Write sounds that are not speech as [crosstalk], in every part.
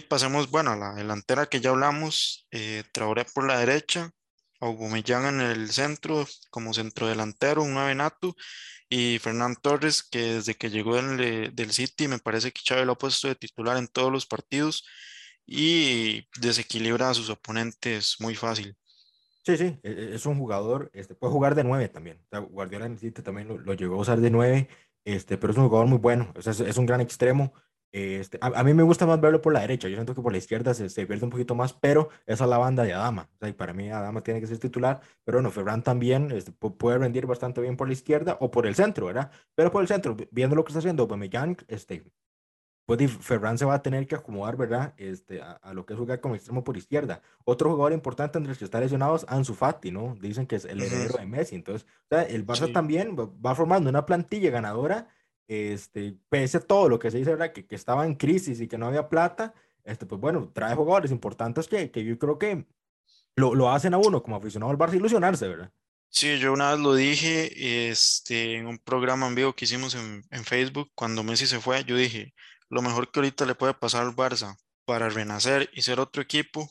pasemos, bueno, a la delantera que ya hablamos, eh, Traoré por la derecha, Aubameyang en el centro como centrodelantero, un nueve nato, y Fernán Torres, que desde que llegó del, del City me parece que Chávez lo ha puesto de titular en todos los partidos y desequilibra a sus oponentes muy fácil. Sí, sí, e, es un jugador, este, puede jugar de nueve también. Guardiola en el City también lo, lo, llegó a usar de nueve, este, pero es un jugador muy bueno, es, es, un gran extremo. Este, a, mí me gusta más verlo por la derecha, yo siento que por la izquierda se, se pierde un poquito más, pero esa es la banda de Adama. O sea, y para mí Adama tiene que ser titular, pero bueno, Ferran también este, puede rendir bastante bien por la izquierda o por el centro, ¿verdad? Pero por el centro, viendo lo que está haciendo Aubameyang, este, pues Ferran se va a tener que acomodar, ¿verdad? Este, a, lo que es jugar como extremo por izquierda. Otro jugador importante entre los que está lesionado es Ansu Fati, ¿no? Dicen que es el heredero de Messi. Entonces, o sea, el Barça también va formando una plantilla ganadora este, pese a todo lo que se dice, ¿verdad? Que, que estaba en crisis y que no había plata, este, pues bueno, trae jugadores importantes que, que yo creo que lo, lo, hacen a uno como aficionado al Barça ilusionarse, ¿verdad? Sí, yo una vez lo dije este, en un programa en vivo que hicimos en, en Facebook, cuando Messi se fue, yo dije, lo mejor que ahorita le puede pasar al Barça para renacer y ser otro equipo,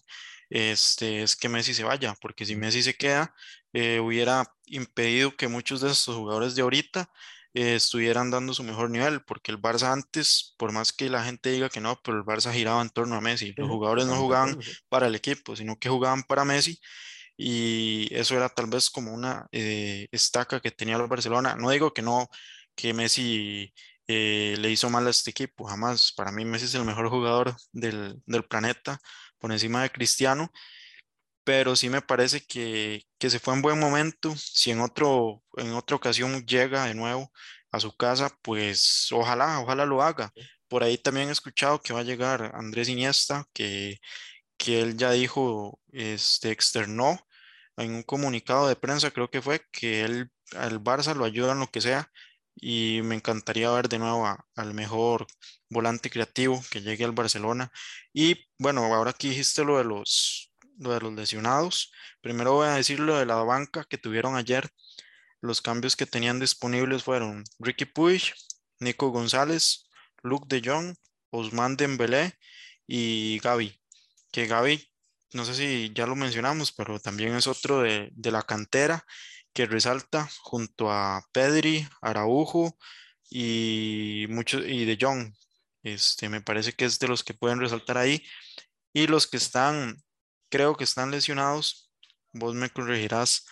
este, es que Messi se vaya, porque si Messi se queda, eh, hubiera impedido que muchos de estos jugadores de ahorita eh, estuvieran dando su mejor nivel, porque el Barça antes, por más que la gente diga que no, pero el Barça giraba en torno a Messi. Los jugadores no jugaban para el equipo, sino que jugaban para Messi y eso era tal vez como una eh, estaca que tenía el Barcelona. No digo que no, que Messi eh, le hizo mal a este equipo, jamás. Para mí Messi es el mejor jugador del, del planeta, por encima de Cristiano pero sí me parece que, que, se fue en buen momento. Si en, otro, en otra ocasión llega de nuevo a su casa, pues ojalá, ojalá lo haga. Por ahí también he escuchado que va a llegar Andrés Iniesta, que, que él ya dijo, este, externó en un comunicado de prensa, creo que fue, que él al Barça lo ayuda en lo que sea. Y me encantaría ver de nuevo al mejor volante creativo que llegue al Barcelona. Y bueno, ahora que dijiste lo de los lo de los lesionados. Primero voy a decir lo de la banca que tuvieron ayer. Los cambios que tenían disponibles fueron Ricky Puig, Nico González, Luke de Jong, Osman Dembélé y Gaby. Que Gaby, no sé si ya lo mencionamos, pero también es otro de, la cantera que resalta junto a Pedri, Araujo y, muchos y de Jong. Este, me parece que es de los que pueden resaltar ahí. Y los que están creo que están lesionados. Vos me corregirás.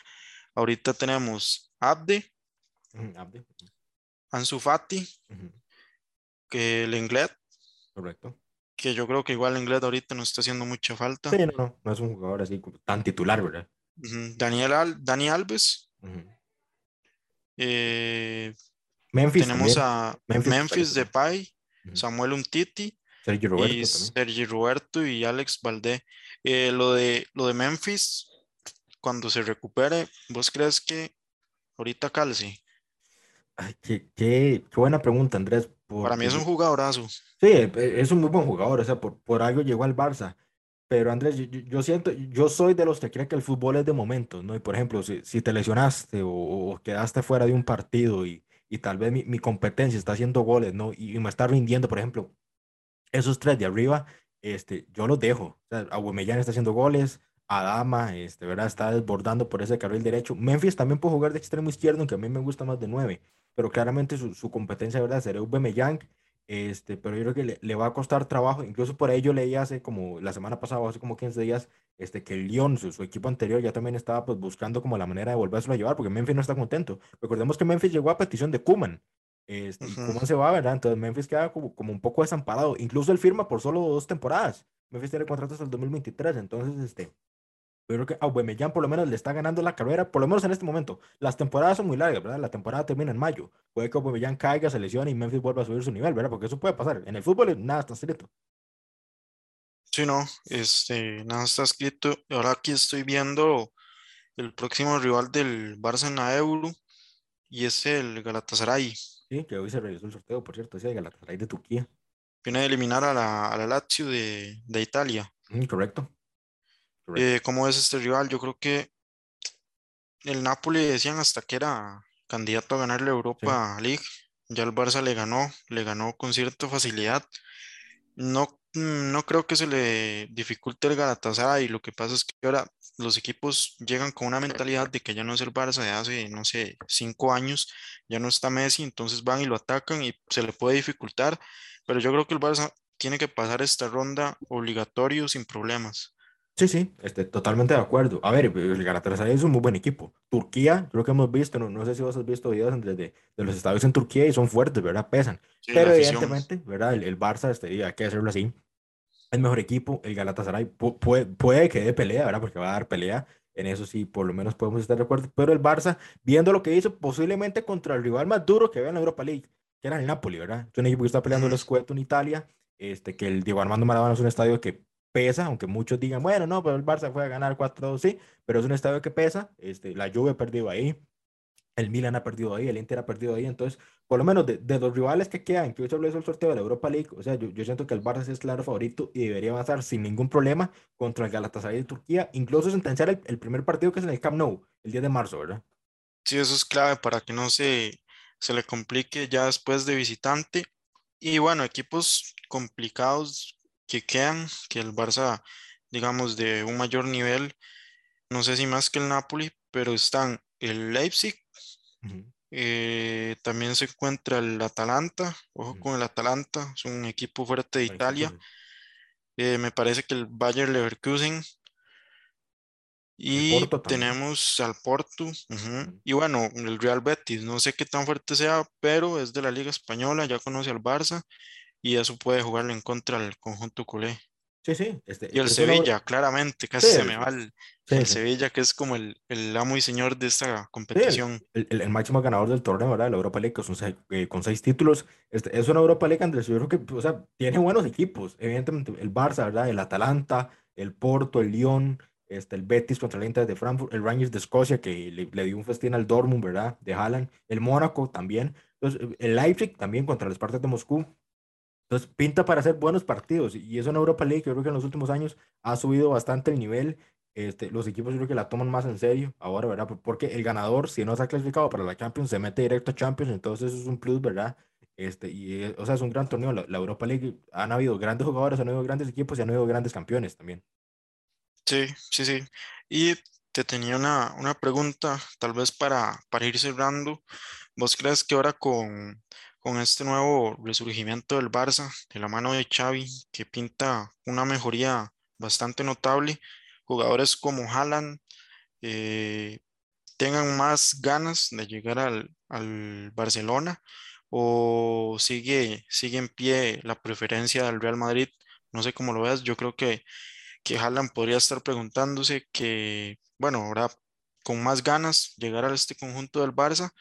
Ahorita tenemos Abde, Ansu Fati, que el Inglés. Correcto. Que yo creo que igual el Inglés ahorita no está haciendo mucha falta. Sí, no, no, no es un jugador así tan titular, ¿verdad? Daniel Dani Alves. Eh, Memphis. Tenemos a Memphis, Depay, Samuel Untiti. Sergio Roberto. Y Sergio Roberto y Alex Valdé. Eh, lo, de, lo de Memphis, cuando se recupere, ¿vos crees que ahorita calce? Ay, qué, qué, buena pregunta, Andrés. Para mí es un jugadorazo. Sí, e, es un muy buen jugador, o sea, por, por algo llegó al Barça. Pero Andrés, yo, siento, yo soy de los que creen que el fútbol es de momentos, ¿no? Y por ejemplo, si, si te lesionaste o, quedaste fuera de un partido y, y tal vez mi, mi, competencia está haciendo goles, ¿no? Y, y, me está rindiendo, por ejemplo, esos tres de arriba, este, yo los dejo. O sea, está haciendo goles, Adama, este, ¿verdad? Está desbordando por ese carril derecho. Memphis también puede jugar de extremo izquierdo, aunque a mí me gusta más de nueve, pero claramente su, su competencia, ¿verdad? Sería Aubameyang, este, pero yo creo que le, le, va a costar trabajo. Incluso por ahí yo leí hace como la semana pasada, hace como 15 días, este, que el Lyon, su, su, equipo anterior, ya también estaba pues buscando como la manera de volvérselo a llevar, porque Memphis no está contento. Recordemos que Memphis llegó a petición de Kuman, este, ¿Cómo se va, verdad? Entonces Memphis queda como, como, un poco desamparado. Incluso él firma por solo dos temporadas. Memphis tiene contrato hasta el 2023. Entonces, este, yo creo que Aubameyang por lo menos le está ganando la carrera, por lo menos en este momento. Las temporadas son muy largas, ¿verdad? La temporada termina en mayo. Puede que Aubameyang caiga, se lesione y Memphis vuelva a subir su nivel, ¿verdad? Porque eso puede pasar. En el fútbol nada está escrito. Sí, no, este, nada está escrito. Ahora aquí estoy viendo el próximo rival del Barça en la Euro y es el Galatasaray. Sí, que hoy se realizó el sorteo, por cierto, decía Galatasaray de Turquía. Viene a eliminar a la, a la Lazio de, de Italia. Mm, correcto. Eh, ¿Cómo es este rival? Yo creo que el Napoli decían hasta que era candidato a ganar la Europa League. Ya el Barça le ganó, le ganó con cierta facilidad. No mm, no creo que se le dificulte el Galatasaray. Lo que pasa es que ahora los equipos llegan con una mentalidad de que ya no es el Barça de hace, no sé, cinco años, ya no está Messi, entonces van y lo atacan y se le puede dificultar. Pero yo creo que el Barça tiene que pasar esta ronda obligatorio sin problemas. Sí, sí, este, totalmente de acuerdo. A ver, el Galatasaray es un muy buen equipo. Turquía, creo que hemos visto, no, no sé si vos has visto videos de, de, de los estadios en Turquía y son fuertes, ¿verdad? Pesan. Sí, Pero evidentemente, ¿verdad? El, el Barça, este, hay que hacerlo así. El mejor equipo, el Galatasaray, pu- puede, puede que dé pelea, ¿verdad? Porque va a dar pelea. En eso sí, por lo menos podemos estar de acuerdo. Pero el Barça, viendo lo que hizo, posiblemente contra el rival más duro que había en la Europa League, que era el Napoli, ¿verdad? Es un equipo que está peleando el Ujú. Scudetto en Italia. Este, que el Diego Armando Maradona es un estadio que pesa, aunque muchos digan, bueno, no, pero el Barça fue a ganar 4-2, sí, pero es un estadio que pesa. Este, la Juve ha perdido ahí, el Milan ha perdido ahí, el Inter ha perdido ahí. Entonces, por lo menos de, de los rivales que quedan, que hoy se del sorteo de la Europa League, o sea, yo, yo siento que el Barça es claro favorito y debería avanzar sin ningún problema contra el Galatasaray de Turquía, incluso sentenciar el, el primer partido que es en el Camp Nou, el 10 de marzo, ¿verdad? Sí, eso es clave para que no se, se le complique ya después de visitante. Y bueno, equipos complicados que quedan, que el Barça, digamos, de un mayor nivel, no sé si más que el Napoli, pero están el Leipzig, Eh, también se encuentra el Atalanta, ojo con el Atalanta, es un equipo fuerte de. Italia. Eh, me parece que el Bayer Leverkusen y tenemos al Porto. Y bueno, el Real Betis, no sé qué tan fuerte sea, pero es de la Liga Española, ya conoce al Barça y eso puede jugarle en contra al conjunto culé. Sí, sí, Y el este, es una... Sevilla, claramente, Sí, casi se me va el, sí, el sí. Sevilla, que es como el, el amo y señor de esta el, competición. el- el- el máximo ganador del torneo, ¿verdad? La Europa League, con seis, eh, con seis títulos. Este, es una Europa League, Andrés, yo creo que, o sea, tiene buenos equipos. Evidentemente, el Barça, ¿verdad? El Atalanta, el Porto, el Lyon, este, el Betis contra el Inter de Frankfurt, el Rangers de Escocia, que le, le dio un festín al Dortmund, ¿verdad? De Haaland, el Mónaco también. Entonces, el Leipzig también contra el Spartak de Moscú. Entonces, pinta para hacer buenos partidos. Y es una Europa League yo creo que en los últimos años ha subido bastante el nivel. Este, los equipos yo creo que la toman más en serio ahora, ¿verdad? Por- Porque el ganador, si no se ha clasificado para la Champions, se mete directo a Champions. Entonces, eso es un plus, ¿verdad? Este, y, eh, o sea, es un gran torneo. La, la Europa League han habido grandes jugadores, han habido grandes equipos y han habido grandes campeones también. Sí, sí, sí. Y te tenía una, una pregunta, tal vez para, para ir cerrando. ¿Vos crees que ahora con, con este nuevo resurgimiento del Barça, de la mano de Xavi, que pinta una mejoría bastante notable, jugadores como Haaland eh, tengan más ganas de llegar al, Barcelona o sigue, sigue en pie la preferencia del Real Madrid? No sé cómo lo veas, yo creo que que Haaland podría estar preguntándose que, bueno, ahora con más ganas llegar a este conjunto del Barça,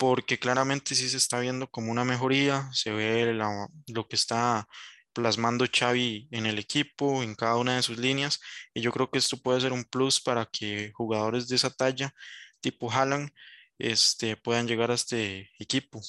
porque claramente sí se está viendo como una mejoría, se ve la- lo que está plasmando Xavi en el equipo, en cada una de sus líneas, y yo creo que esto puede ser un plus para que jugadores de esa talla, tipo Haaland, este, puedan llegar a este equipo.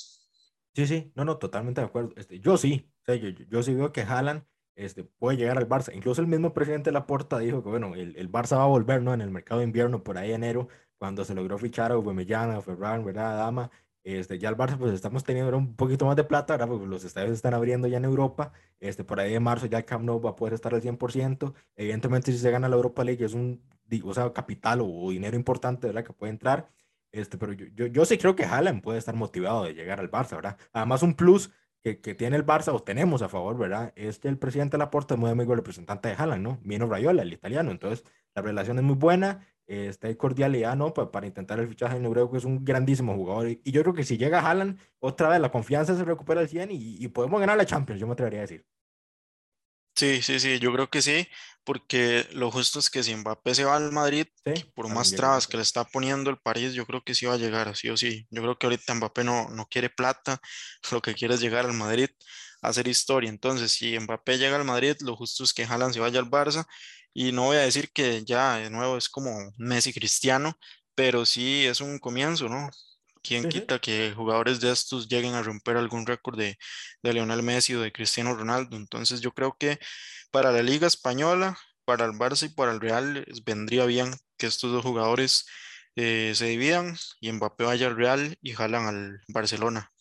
Sí, sí, no, no, totalmente de acuerdo. Este, yo sí, o sea, yo, yo, sí veo que Haaland este, puede llegar al Barça. Incluso el mismo presidente Laporta dijo que, bueno, el, el Barça va a volver, ¿no? En el mercado de invierno, por ahí enero, cuando se logró fichar a Aubameyang, a Ferran, ¿verdad? A Dama. Este, ya el Barça, pues estamos teniendo un poquito más de plata, ¿verdad? Porque los estadios están abriendo ya en Europa. Este, por ahí de marzo ya el Camp Nou va a poder estar al 100%. Evidentemente, si se gana la Europa League, es un, o sea, capital o, o dinero importante, ¿verdad? Que puede entrar. Este, pero yo, yo, yo sí creo que Haaland puede estar motivado de llegar al Barça, ¿verdad? Además, un plus que, que tiene el Barça, o tenemos a favor, ¿verdad? Es que el presidente Laporta es muy amigo del representante de Haaland, ¿no? Mino Raiola, el italiano. Entonces, la relación es muy buena, hay cordialidad, ¿no? Pa- para intentar el fichaje en creo que es un grandísimo jugador. Y, y yo creo que si llega Haaland, otra vez la confianza se recupera al 100 y, y podemos ganar la Champions, yo me atrevería a decir. Sí, sí, sí, yo creo que sí, porque lo justo es que si Mbappé se va al Madrid, que por más trabas que le está poniendo el París, yo creo que sí va a llegar, sí o sí. Yo creo que ahorita Mbappé no, no quiere plata, [laughs] lo que quiere es llegar al Madrid a hacer historia. Entonces, si Mbappé llega al Madrid, lo justo es que Haaland se vaya al Barça, y no voy a decir que ya de nuevo es como Messi Cristiano, pero sí es un comienzo, ¿no? ¿Quién quita que jugadores de estos lleguen a romper algún récord de, de Lionel Messi o de Cristiano Ronaldo? Entonces yo creo que para la Liga Española, para el Barça y para el Real vendría bien que estos dos jugadores eh, se dividan y Mbappé vaya al Real y jalan al Barcelona.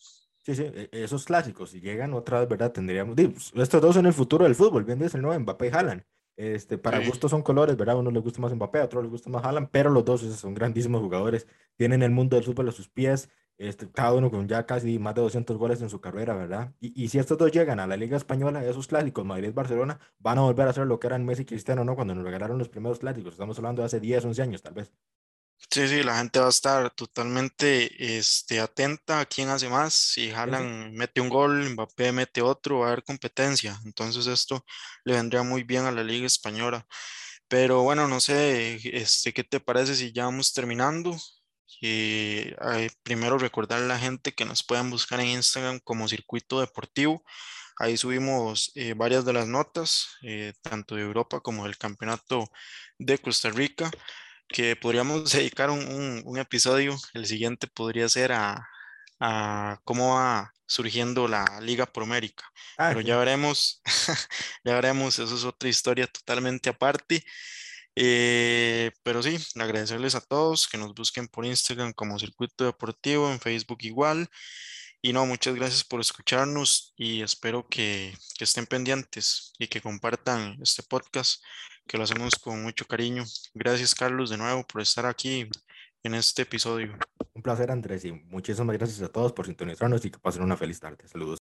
Sí, sí, e- esos clásicos, si llegan otra vez, ¿verdad? Tendríamos, pues, estos dos son el futuro del fútbol, bien dice el nuevo Mbappé y Haaland. Este, para Sí, gustos son colores, ¿verdad? A uno le gusta más Mbappé, a otro le gusta más Haaland, pero los dos son grandísimos jugadores, tienen el mundo del fútbol a sus pies, este, cada uno con ya casi más de 200 goles en su carrera, ¿verdad? Y, y si estos dos llegan a la Liga Española, esos clásicos, Madrid-Barcelona, van a volver a ser lo que eran Messi y Cristiano, ¿no? Cuando nos regalaron los primeros clásicos, estamos hablando de hace 10, 11 años, tal vez. Sí, sí, la gente va a estar totalmente este, atenta a quién hace más. Si Sí, sí. Mete un gol, Mbappé mete otro, va a haber competencia. Entonces esto le vendría muy bien a la Liga Española. Pero bueno, no sé, este, ¿qué te parece si ya vamos terminando? Y, eh, primero recordar a la gente que nos puedan buscar en Instagram como Circuito Deportivo. Ahí subimos eh, varias de las notas, eh, tanto de Europa como del Campeonato de Costa Rica, que podríamos dedicar un, un- un episodio. El siguiente podría ser a, a cómo va surgiendo la Liga Promérica. Ah, Pero ya sí. veremos, [laughs] ya veremos, eso es otra historia totalmente aparte. Eh, pero sí, agradecerles a todos que nos busquen por Instagram como Circuito Deportivo, en Facebook igual. Y no, muchas gracias por escucharnos y espero que, que estén pendientes y que compartan este podcast, que lo hacemos con mucho cariño. Gracias, Carlos, de nuevo por estar aquí en este episodio. Un placer, Andrés, y muchísimas gracias a todos por sintonizarnos y que pasen una feliz tarde. Saludos.